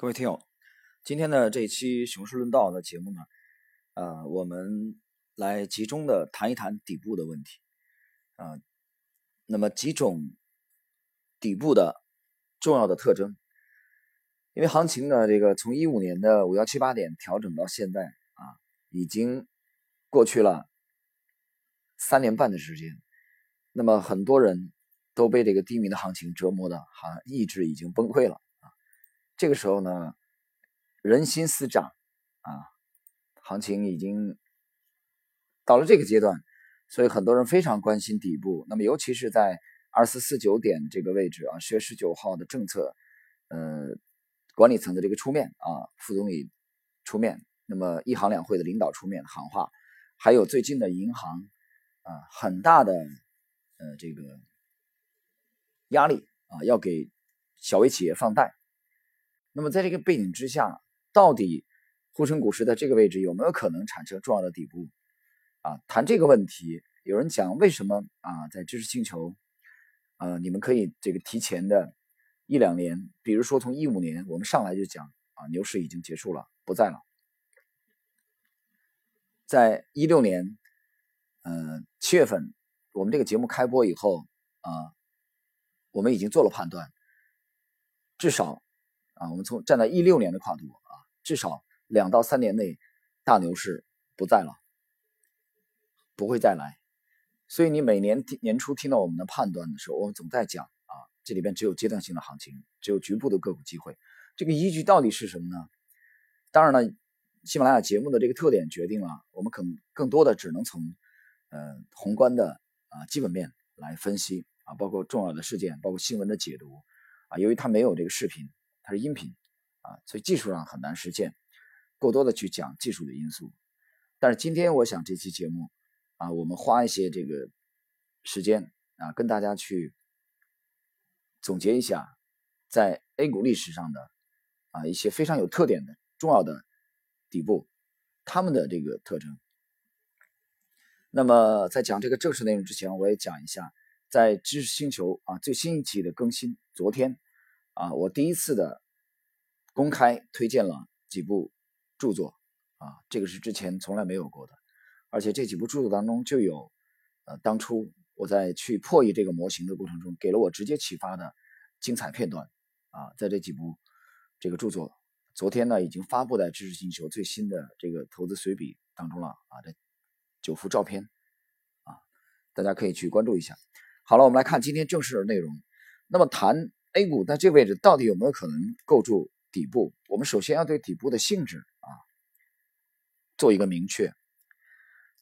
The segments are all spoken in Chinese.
各位听友，今天的这一期《熊市论道》的节目呢，呃，我们来集中的谈一谈底部的问题，啊，那么几种底部的重要的特征，因为行情呢，这个从一五年的五幺七八点调整到现在啊，已经过去了三年半的时间，那么很多人都被这个低迷的行情折磨的，哈，意志已经崩溃了。这个时候呢，人心思涨啊，行情已经到了这个阶段，所以很多人非常关心底部。那么，尤其是在二四四九点这个位置啊，十月十九号的政策，呃，管理层的这个出面啊，副总理出面，那么一行两会的领导出面喊话，还有最近的银行啊，很大的呃这个压力啊，要给小微企业放贷。那么在这个背景之下，到底沪深股市在这个位置有没有可能产生重要的底部？啊，谈这个问题，有人讲为什么啊，在知识星球，呃，你们可以这个提前的一两年，比如说从一五年，我们上来就讲啊，牛市已经结束了，不在了。在一六年，呃，七月份，我们这个节目开播以后啊，我们已经做了判断，至少。啊，我们从站在一六年的跨度啊，至少两到三年内，大牛市不在了，不会再来。所以你每年年初听到我们的判断的时候，我们总在讲啊，这里边只有阶段性的行情，只有局部的个股机会。这个依据到底是什么呢？当然了，喜马拉雅节目的这个特点决定了我们可能更多的只能从呃宏观的啊基本面来分析啊，包括重要的事件，包括新闻的解读啊，由于它没有这个视频。它是音频啊，所以技术上很难实现过多的去讲技术的因素。但是今天我想这期节目啊，我们花一些这个时间啊，跟大家去总结一下在 A 股历史上的啊一些非常有特点的重要的底部，他们的这个特征。那么在讲这个正式内容之前，我也讲一下在知识星球啊最新一期的更新，昨天。啊，我第一次的公开推荐了几部著作啊，这个是之前从来没有过的，而且这几部著作当中就有，呃，当初我在去破译这个模型的过程中，给了我直接启发的精彩片段啊，在这几部这个著作，昨天呢已经发布在知识星球最新的这个投资随笔当中了啊，这九幅照片啊，大家可以去关注一下。好了，我们来看今天正式的内容，那么谈。A 股在这个位置到底有没有可能构筑底部？我们首先要对底部的性质啊做一个明确。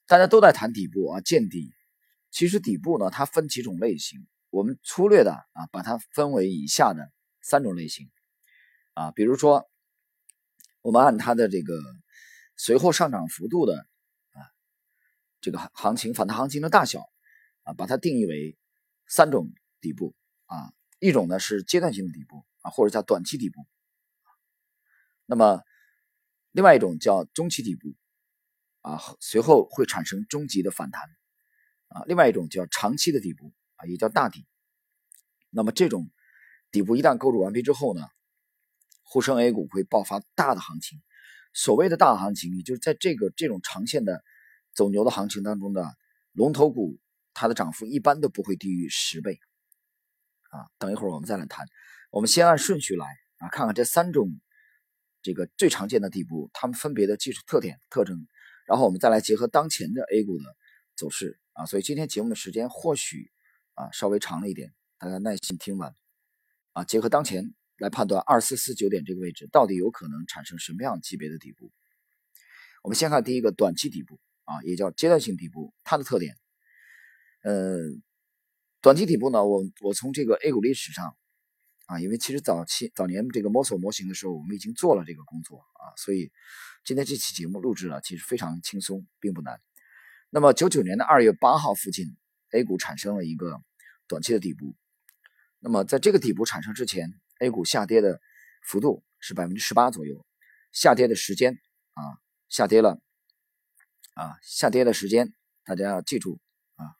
大家都在谈底部啊，见底。其实底部呢，它分几种类型，我们粗略的啊把它分为以下的三种类型啊。比如说，我们按它的这个随后上涨幅度的啊这个行情反弹行情的大小啊，把它定义为三种底部啊。一种呢是阶段性的底部啊，或者叫短期底部，那么另外一种叫中期底部啊，随后会产生终极的反弹啊，另外一种叫长期的底部啊，也叫大底。那么这种底部一旦构筑完毕之后呢，沪深 A 股会爆发大的行情。所谓的大行情，也就是在这个这种长线的走牛的行情当中的龙头股，它的涨幅一般都不会低于十倍。啊，等一会儿我们再来谈。我们先按顺序来啊，看看这三种这个最常见的底部，它们分别的技术特点特征，然后我们再来结合当前的 A 股的走势啊。所以今天节目的时间或许啊稍微长了一点，大家耐心听完啊。结合当前来判断二四四九点这个位置到底有可能产生什么样级别的底部。我们先看第一个短期底部啊，也叫阶段性底部，它的特点，呃。短期底部呢，我我从这个 A 股历史上啊，因为其实早期早年这个摸索模型的时候，我们已经做了这个工作啊，所以今天这期节目录制了，其实非常轻松，并不难。那么九九年的二月八号附近，A 股产生了一个短期的底部。那么在这个底部产生之前，A 股下跌的幅度是百分之十八左右，下跌的时间啊，下跌了啊，下跌的时间大家要记住啊，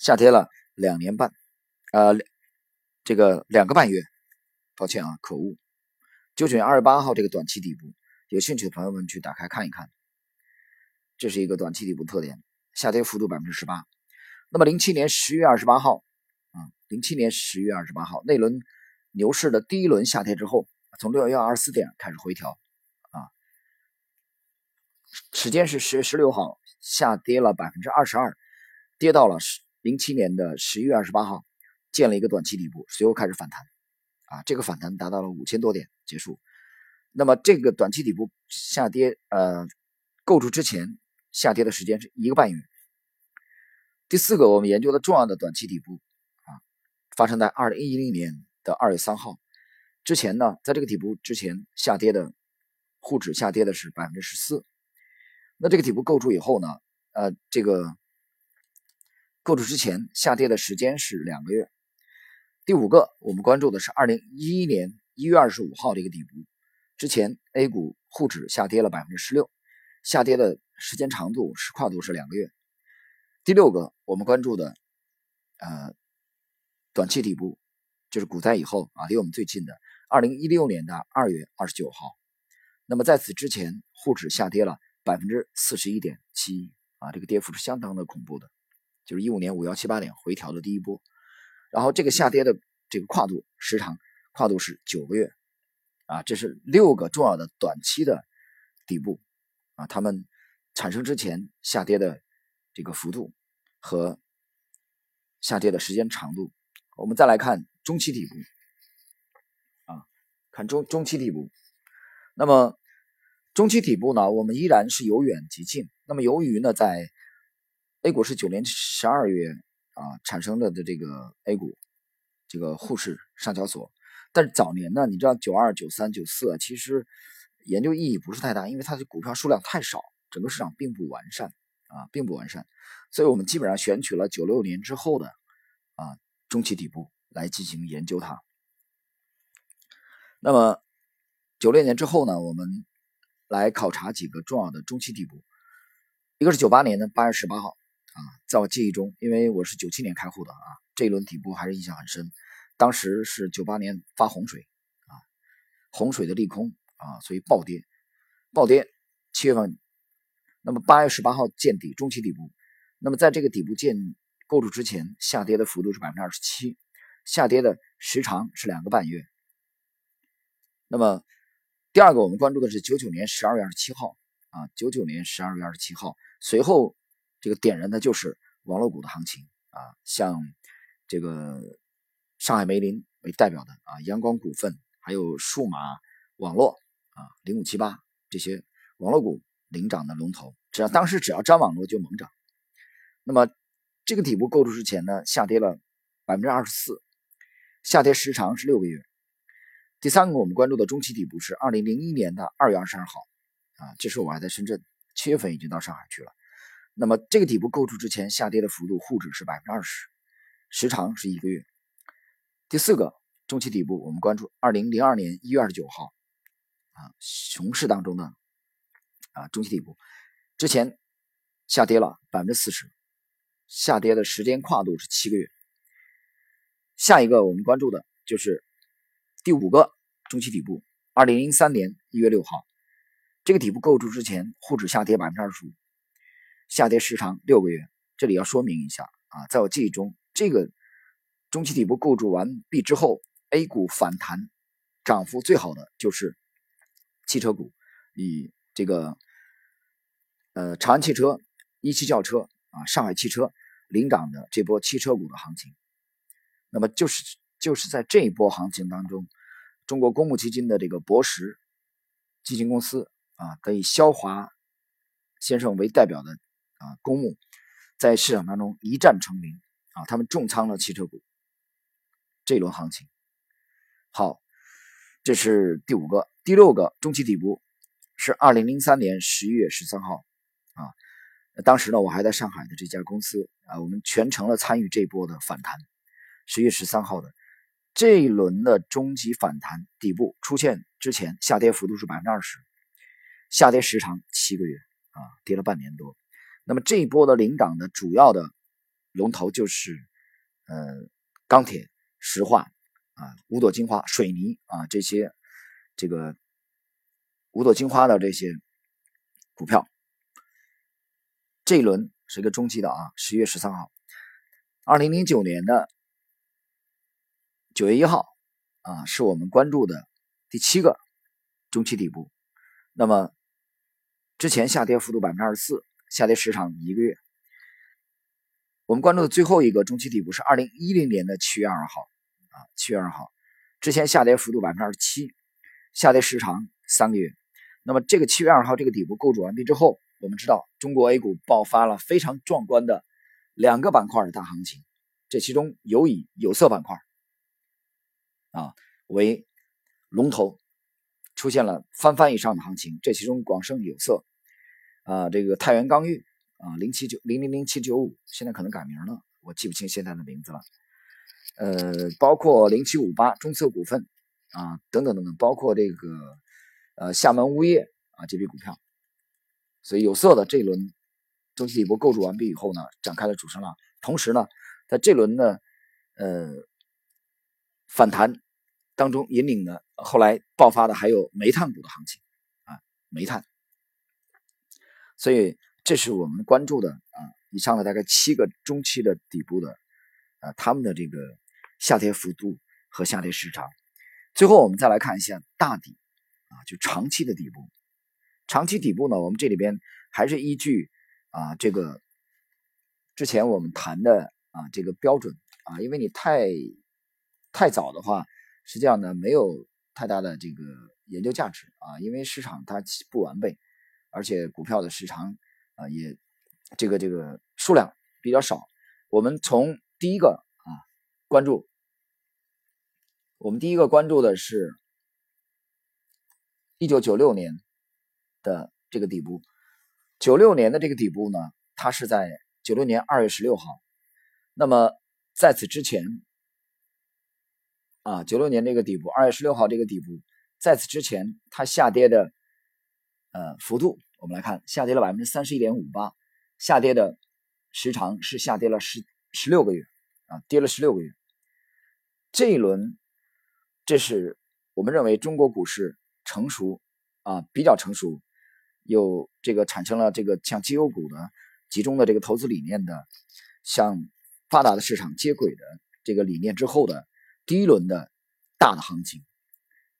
下跌了。两年半，呃，这个两个半月，抱歉啊，口误，九九年二月八号这个短期底部，有兴趣的朋友们去打开看一看，这是一个短期底部特点，下跌幅度百分之十八。那么零七年十月二十八号，啊，零七年十月二十八号那轮牛市的第一轮下跌之后，从六幺二十四点开始回调，啊，时间是十月十六号，下跌了百分之二十二，跌到了十零七年的十一月二十八号，建了一个短期底部，随后开始反弹，啊，这个反弹达到了五千多点结束。那么这个短期底部下跌，呃，构筑之前下跌的时间是一个半月。第四个，我们研究的重要的短期底部啊，发生在二零一零年的二月三号之前呢，在这个底部之前下跌的沪指下跌的是百分之十四。那这个底部构筑以后呢，呃，这个构筑之前下跌的时间是两个月。第五个，我们关注的是二零一一年一月二十五号这个底部之前，A 股沪指下跌了百分之十六，下跌的时间长度是跨度是两个月。第六个，我们关注的，呃，短期底部就是股灾以后啊，离我们最近的，二零一六年的二月二十九号。那么在此之前，沪指下跌了百分之四十一点七啊，这个跌幅是相当的恐怖的，就是一五年五幺七八点回调的第一波。然后这个下跌的这个跨度时长跨度是九个月啊，这是六个重要的短期的底部啊，它们产生之前下跌的这个幅度。和下跌的时间长度，我们再来看中期底部啊，看中中期底部。那么中期底部呢，我们依然是由远及近。那么由于呢，在 A 股是九年十二月啊产生的的这个 A 股这个沪市上交所，但是早年呢，你知道九二、九三、九四，其实研究意义不是太大，因为它的股票数量太少，整个市场并不完善啊，并不完善。所以我们基本上选取了九六年之后的啊中期底部来进行研究它。那么九六年之后呢，我们来考察几个重要的中期底部。一个是九八年的八月十八号啊，在我记忆中，因为我是九七年开户的啊，这一轮底部还是印象很深。当时是九八年发洪水啊，洪水的利空啊，所以暴跌，暴跌。七月份，那么八月十八号见底，中期底部。那么在这个底部建构筑之前，下跌的幅度是百分之二十七，下跌的时长是两个半月。那么第二个我们关注的是九九年十二月二十七号啊，九九年十二月二十七号，随后这个点燃的就是网络股的行情啊，像这个上海梅林为代表的啊，阳光股份，还有数码网络啊，零五七八这些网络股领涨的龙头，只要当时只要沾网络就猛涨。那么，这个底部构筑之前呢，下跌了百分之二十四，下跌时长是六个月。第三个，我们关注的中期底部是二零零一年的二月二十二号，啊，这时候我还在深圳，七月份已经到上海去了。那么这个底部构筑之前下跌的幅度，沪指是百分之二十，时长是一个月。第四个中期底部，我们关注二零零二年一月二十九号，啊，熊市当中的啊中期底部之前下跌了百分之四十。下跌的时间跨度是七个月。下一个我们关注的就是第五个中期底部，二零零三年一月六号，这个底部构筑之前，沪指下跌百分之二十五，下跌时长六个月。这里要说明一下啊，在我记忆中，这个中期底部构筑完毕之后，A 股反弹涨幅最好的就是汽车股，以这个呃长安汽车、一汽轿车。啊，上海汽车领涨的这波汽车股的行情，那么就是就是在这一波行情当中，中国公募基金的这个博时基金公司啊，以肖华先生为代表的啊公募，在市场当中一战成名啊，他们重仓了汽车股，这轮行情好，这是第五个，第六个中期底部是二零零三年十一月十三号啊。当时呢，我还在上海的这家公司啊，我们全程的参与这波的反弹。十月十三号的这一轮的中级反弹底部出现之前，下跌幅度是百分之二十，下跌时长七个月啊，跌了半年多。那么这一波的领涨的主要的龙头就是呃钢铁、石化啊、五朵金花、水泥啊这些这个五朵金花的这些股票。这一轮是一个中期的啊，十月十三号，二零零九年的九月一号啊，是我们关注的第七个中期底部。那么之前下跌幅度百分之二十四，下跌时长一个月。我们关注的最后一个中期底部是二零一零年的七月二号啊，七月二号之前下跌幅度百分之二十七，下跌时长三个月。那么这个七月二号这个底部构筑完毕之后。我们知道，中国 A 股爆发了非常壮观的两个板块的大行情，这其中有以有色板块啊为龙头，出现了翻番以上的行情。这其中广盛有色啊，这个太原钢玉啊，零七九零零零七九五，现在可能改名了，我记不清现在的名字了。呃，包括零七五八中策股份啊，等等等等，包括这个呃厦门物业啊这批股票。所以有色的这一轮中期底部构筑完毕以后呢，展开了主升浪。同时呢，在这轮的呃反弹当中引领的后来爆发的还有煤炭股的行情啊，煤炭。所以这是我们关注的啊，以上的大概七个中期的底部的啊，他们的这个下跌幅度和下跌时长。最后我们再来看一下大底啊，就长期的底部。长期底部呢，我们这里边还是依据啊这个之前我们谈的啊这个标准啊，因为你太太早的话，实际上呢没有太大的这个研究价值啊，因为市场它不完备，而且股票的时长啊也这个这个数量比较少。我们从第一个啊关注，我们第一个关注的是一九九六年。的这个底部，九六年的这个底部呢，它是在九六年二月十六号。那么在此之前，啊，九六年这个底部，二月十六号这个底部，在此之前它下跌的呃幅度，我们来看，下跌了百分之三十一点五八，下跌的时长是下跌了十十六个月啊，跌了十六个月。这一轮，这是我们认为中国股市成熟啊，比较成熟。有这个产生了这个像绩优股的集中的这个投资理念的，向发达的市场接轨的这个理念之后的第一轮的大的行情，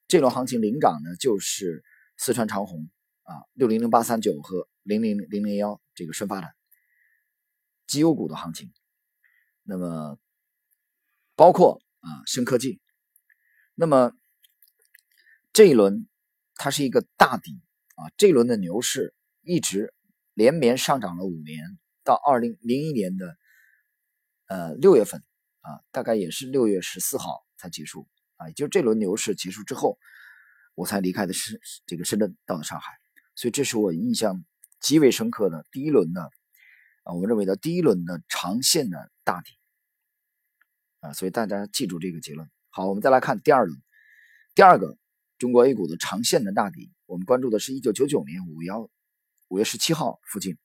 这轮行情领涨呢就是四川长虹啊六零零八三九和零零零零幺这个深发的绩优股的行情，那么包括啊深科技，那么这一轮它是一个大底。啊，这一轮的牛市一直连绵上涨了五年，到二零零一年的呃六月份啊，大概也是六月十四号才结束啊，也就这轮牛市结束之后，我才离开的是这个深圳，到了上海，所以这是我印象极为深刻的第一轮的啊，我认为的第一轮的长线的大底啊，所以大家记住这个结论。好，我们再来看第二轮，第二个中国 A 股的长线的大底。我们关注的是1999年五幺五月十七号附近，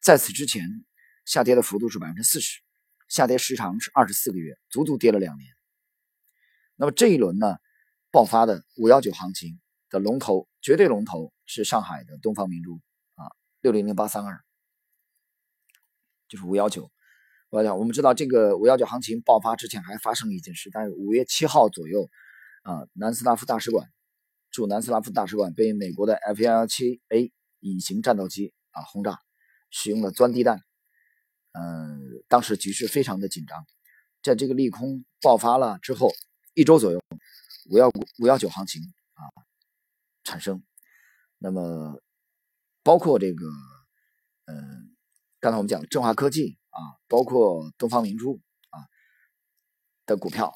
在此之前下跌的幅度是百分之四十，下跌时长是二十四个月，足足跌了两年。那么这一轮呢，爆发的五幺九行情的龙头，绝对龙头是上海的东方明珠啊，六零零八三二，就是五幺九。我讲，我们知道这个五幺九行情爆发之前还发生了一件事，但是五月七号左右啊，南斯拉夫大使馆。驻南斯拉夫大使馆被美国的 F-117A 隐形战斗机啊轰炸，使用了钻地弹。嗯，当时局势非常的紧张。在这个利空爆发了之后，一周左右，五幺五幺九行情啊产生。那么，包括这个，嗯，刚才我们讲振华科技啊，包括东方明珠啊的股票，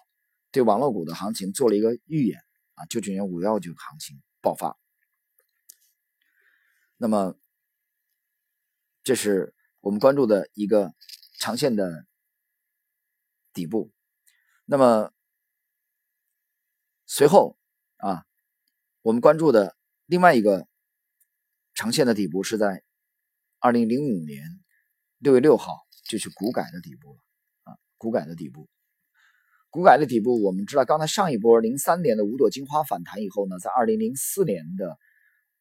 对网络股的行情做了一个预演。啊，九九年五幺九行情爆发，那么这是我们关注的一个长线的底部。那么随后啊，我们关注的另外一个长线的底部是在二零零五年六月六号，就是股改的底部了啊，股改的底部。股改的底部，我们知道，刚才上一波零三年的五朵金花反弹以后呢，在二零零四年的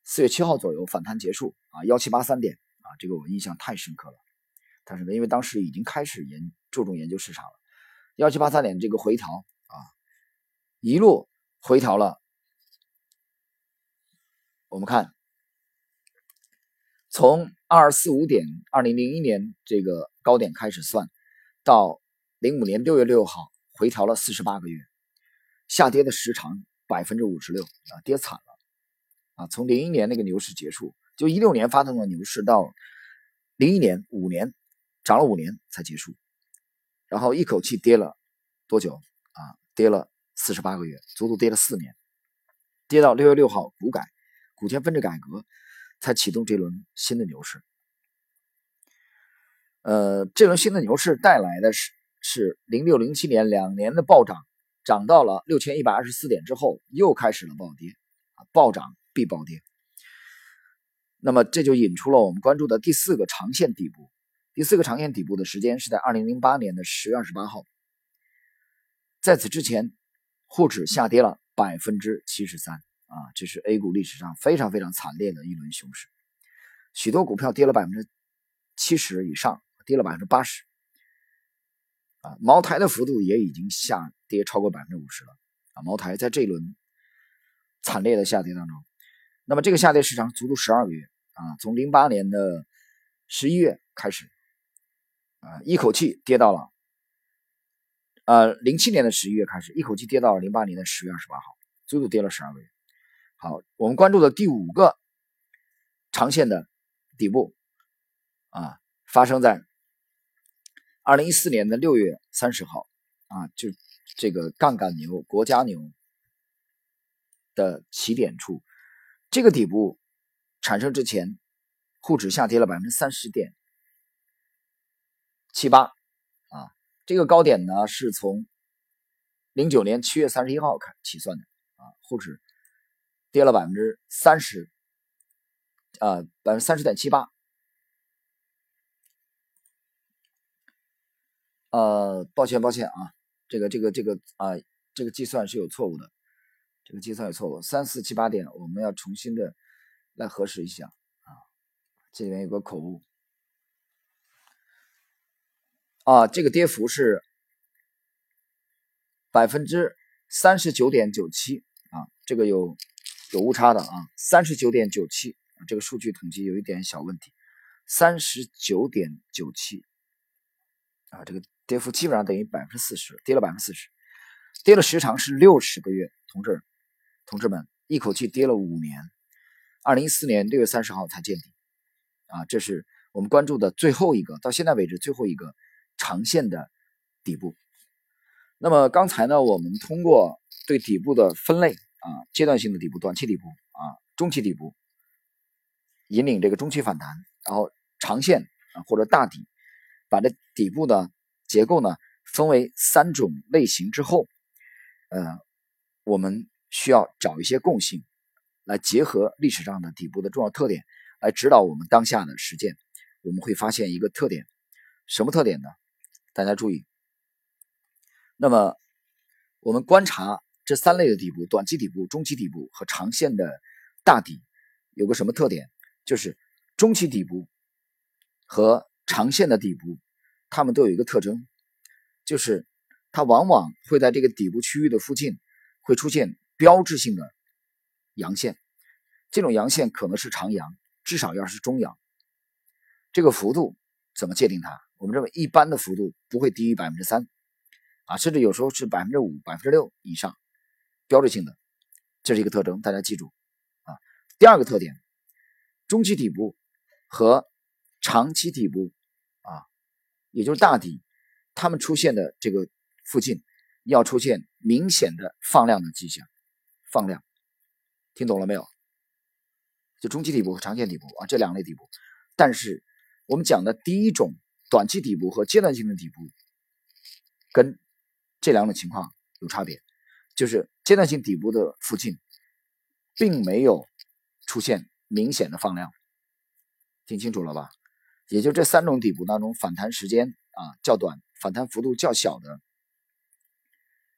四月七号左右反弹结束啊，幺七八三点啊，这个我印象太深刻了，但是呢，因为当时已经开始研注重研究市场了，幺七八三点这个回调啊，一路回调了，我们看从二四五点，二零零一年这个高点开始算，到零五年六月六号。回调了四十八个月，下跌的时长百分之五十六啊，跌惨了啊！从零一年那个牛市结束，就一六年发动的牛市，到零一年五年涨了五年才结束，然后一口气跌了多久啊？跌了四十八个月，足足跌了四年，跌到六月六号股改股权分置改革才启动这轮新的牛市。呃，这轮新的牛市带来的是。是零六零七年两年的暴涨，涨到了六千一百二十四点之后，又开始了暴跌，暴涨必暴跌。那么这就引出了我们关注的第四个长线底部。第四个长线底部的时间是在二零零八年的十月二十八号。在此之前，沪指下跌了百分之七十三，啊，这是 A 股历史上非常非常惨烈的一轮熊市，许多股票跌了百分之七十以上，跌了百分之八十。啊，茅台的幅度也已经下跌超过百分之五十了啊！茅台在这一轮惨烈的下跌当中，那么这个下跌时长足足十二个月啊，从零八年的十一月开始啊，一口气跌到了呃零七年的十一月开始，一口气跌到了零八年的十月二十八号，足足跌了十二个月。好，我们关注的第五个长线的底部啊，发生在。二零一四年的六月三十号，啊，就这个杠杆牛、国家牛的起点处，这个底部产生之前，沪指下跌了百分之三十点七八，啊，这个高点呢是从零九年七月三十一号开起算的，啊，沪指跌了百分之三十，啊，百分之三十点七八。呃，抱歉，抱歉啊，这个，这个，这个啊，这个计算是有错误的，这个计算有错误，三四七八点，我们要重新的来核实一下啊，这里面有个口误啊，这个跌幅是百分之三十九点九七啊，这个有有误差的啊，三十九点九七，这个数据统计有一点小问题，三十九点九七啊，这个。跌幅基本上等于百分之四十，跌了百分之四十，跌了时长是六十个月，同志，同志们，一口气跌了五年，二零一四年六月三十号才见底，啊，这是我们关注的最后一个，到现在为止最后一个长线的底部。那么刚才呢，我们通过对底部的分类啊，阶段性的底部、短期底部啊、中期底部，引领这个中期反弹，然后长线啊或者大底，把这底部呢。结构呢分为三种类型之后，呃，我们需要找一些共性，来结合历史上的底部的重要特点，来指导我们当下的实践。我们会发现一个特点，什么特点呢？大家注意。那么，我们观察这三类的底部：短期底部、中期底部和长线的大底，有个什么特点？就是中期底部和长线的底部。它们都有一个特征，就是它往往会在这个底部区域的附近会出现标志性的阳线，这种阳线可能是长阳，至少要是中阳。这个幅度怎么界定它？我们认为一般的幅度不会低于百分之三，啊，甚至有时候是百分之五、百分之六以上，标志性的，这是一个特征，大家记住啊。第二个特点，中期底部和长期底部啊。也就是大底，它们出现的这个附近要出现明显的放量的迹象，放量，听懂了没有？就中期底部和长线底部啊，这两类底部。但是我们讲的第一种短期底部和阶段性的底部，跟这两种情况有差别，就是阶段性底部的附近，并没有出现明显的放量，听清楚了吧？也就这三种底部当中，反弹时间啊较短、反弹幅度较小的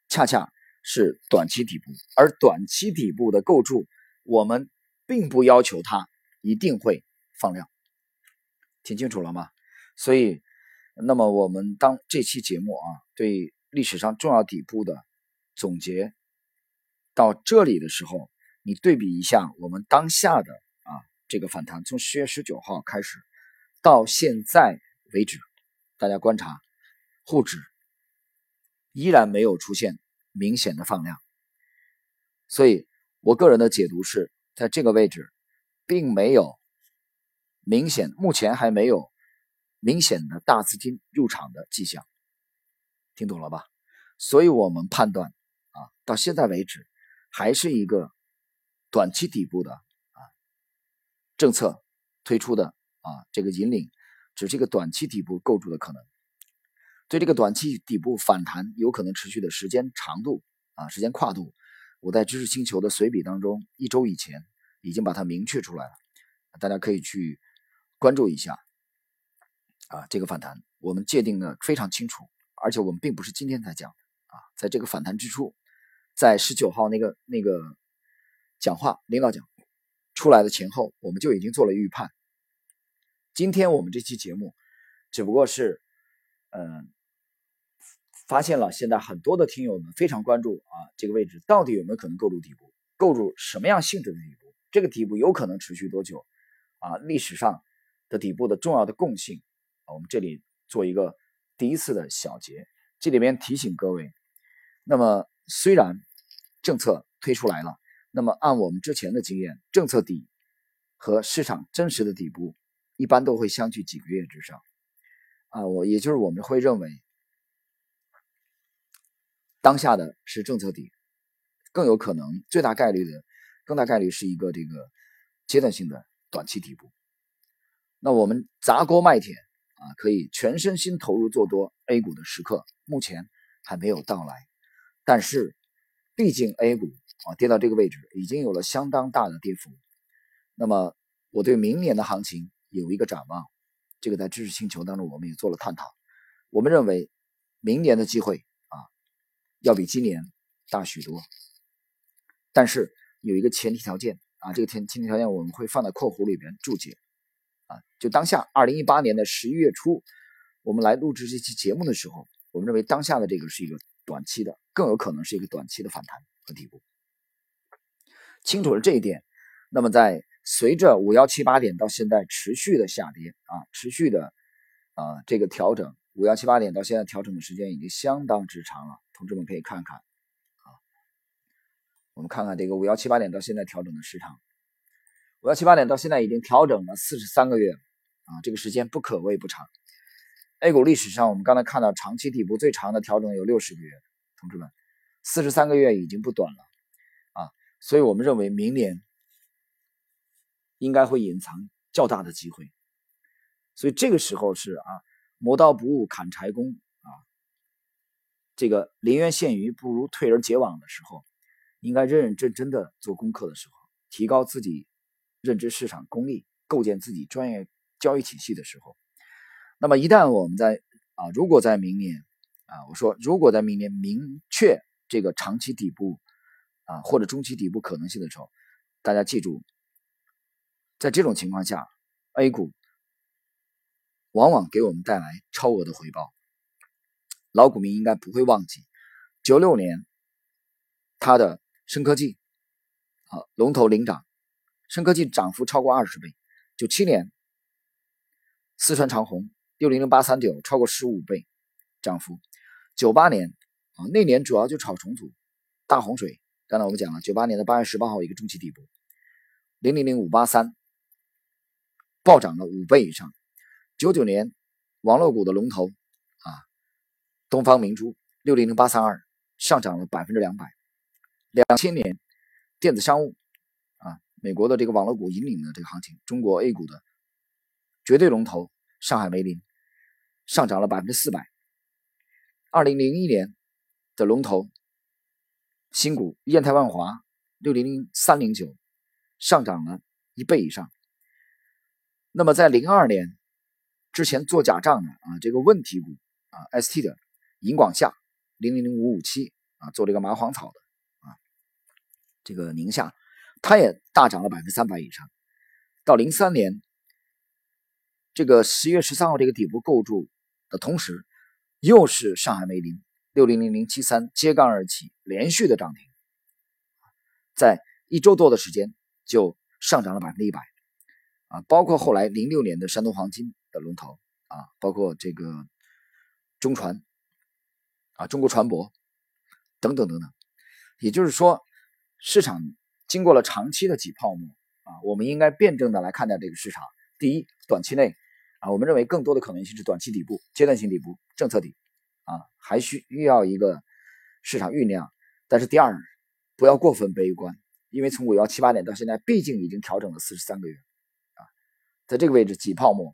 恰恰是短期底部，而短期底部的构筑，我们并不要求它一定会放量，听清楚了吗？所以，那么我们当这期节目啊，对历史上重要底部的总结到这里的时候，你对比一下我们当下的啊这个反弹，从十月十九号开始到现在为止，大家观察，沪指依然没有出现明显的放量，所以我个人的解读是在这个位置，并没有明显，目前还没有。明显的大资金入场的迹象，听懂了吧？所以我们判断啊，到现在为止还是一个短期底部的啊政策推出的啊这个引领，只是一个短期底部构筑的可能。对这个短期底部反弹有可能持续的时间长度啊时间跨度，我在知识星球的随笔当中一周以前已经把它明确出来了，大家可以去关注一下。啊，这个反弹我们界定的非常清楚，而且我们并不是今天才讲啊，在这个反弹之初，在十九号那个那个讲话领导讲出来的前后，我们就已经做了预判。今天我们这期节目只不过是，嗯，发现了现在很多的听友们非常关注啊，这个位置到底有没有可能构筑底部，构筑什么样性质的底部，这个底部有可能持续多久啊？历史上的底部的重要的共性。我们这里做一个第一次的小结，这里边提醒各位，那么虽然政策推出来了，那么按我们之前的经验，政策底和市场真实的底部一般都会相距几个月之上，啊，我也就是我们会认为，当下的是政策底，更有可能最大概率的，更大概率是一个这个阶段性的短期底部，那我们砸锅卖铁。啊，可以全身心投入做多 A 股的时刻，目前还没有到来。但是，毕竟 A 股啊跌到这个位置，已经有了相当大的跌幅。那么，我对明年的行情有一个展望。这个在知识星球当中我们也做了探讨。我们认为，明年的机会啊，要比今年大许多。但是有一个前提条件啊，这个前前提条件我们会放在括弧里边注解啊。就当下，二零一八年的十一月初，我们来录制这期节目的时候，我们认为当下的这个是一个短期的，更有可能是一个短期的反弹和底部。清楚了这一点，那么在随着五幺七八点到现在持续的下跌啊，持续的啊这个调整，五幺七八点到现在调整的时间已经相当之长了，同志们可以看看啊，我们看看这个五幺七八点到现在调整的时长。五幺七八点到现在已经调整了四十三个月，啊，这个时间不可谓不长。A 股历史上，我们刚才看到长期底部最长的调整有六十个月，同志们，四十三个月已经不短了，啊，所以我们认为明年应该会隐藏较大的机会，所以这个时候是啊，磨刀不误砍柴工啊，这个临渊羡鱼不如退而结网的时候，应该认认真真的做功课的时候，提高自己。认知市场功力，构建自己专业交易体系的时候，那么一旦我们在啊，如果在明年啊，我说如果在明年明确这个长期底部啊或者中期底部可能性的时候，大家记住，在这种情况下，A 股往往给我们带来超额的回报。老股民应该不会忘记，九六年它的深科技啊龙头领涨。深科技涨幅超过二十倍，九七年四川长虹六零零八三九超过十五倍涨幅，九八年啊那年主要就炒重组，大洪水，刚才我们讲了，九八年的八月十八号一个中期底部，零零零五八三暴涨了五倍以上，九九年网络股的龙头啊东方明珠六零零八三二上涨了百分之两百，两千年电子商务啊。美国的这个网络股引领的这个行情，中国 A 股的绝对龙头上海梅林上涨了百分之四百。二零零一年的龙头新股燕泰万华六零零三零九上涨了一倍以上。那么在零二年之前做假账的啊，这个问题股啊，ST 的银广夏零零零五五七啊，做这个麻黄草的啊，这个宁夏，它也大涨了百分之三百以上。到零三年这个十月十三号这个底部构筑的同时，又是上海梅林六零零零七三揭竿而起，连续的涨停，在一周多的时间就上涨了百分之一百啊，包括后来零六年的山东黄金的龙头啊，包括这个中船啊，中国船舶。等等等等，也就是说，市场经过了长期的挤泡沫啊，我们应该辩证的来看待这个市场。第一，短期内啊，我们认为更多的可能性是短期底部、阶段性底部、政策底啊，还需需要一个市场酝酿。但是第二，不要过分悲观，因为从五幺七八点到现在，毕竟已经调整了四十三个月啊，在这个位置挤泡沫，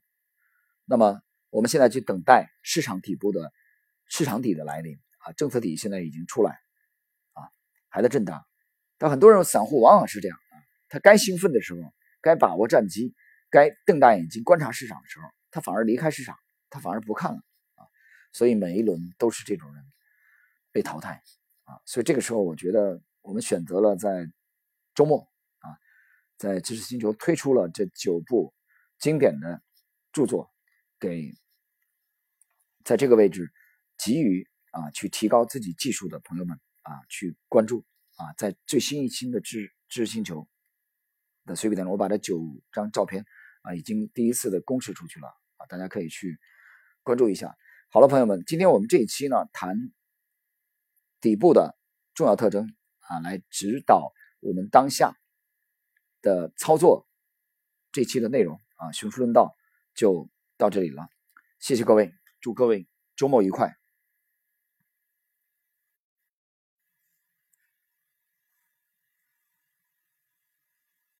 那么我们现在去等待市场底部的市场底的来临。啊，政策底现在已经出来，啊，还在震荡，但很多人散户往往是这样啊，他该兴奋的时候，该把握战机，该瞪大眼睛观察市场的时候，他反而离开市场，他反而不看了啊，所以每一轮都是这种人被淘汰啊，所以这个时候我觉得我们选择了在周末啊，在知识星球推出了这九部经典的著作，给在这个位置给予。啊，去提高自己技术的朋友们啊，去关注啊，在最新一期的知知识星球的随笔当中，我把这九张照片啊，已经第一次的公示出去了啊，大家可以去关注一下。好了，朋友们，今天我们这一期呢，谈底部的重要特征啊，来指导我们当下的操作。这期的内容啊，熊市论道就到这里了，谢谢各位，祝各位周末愉快。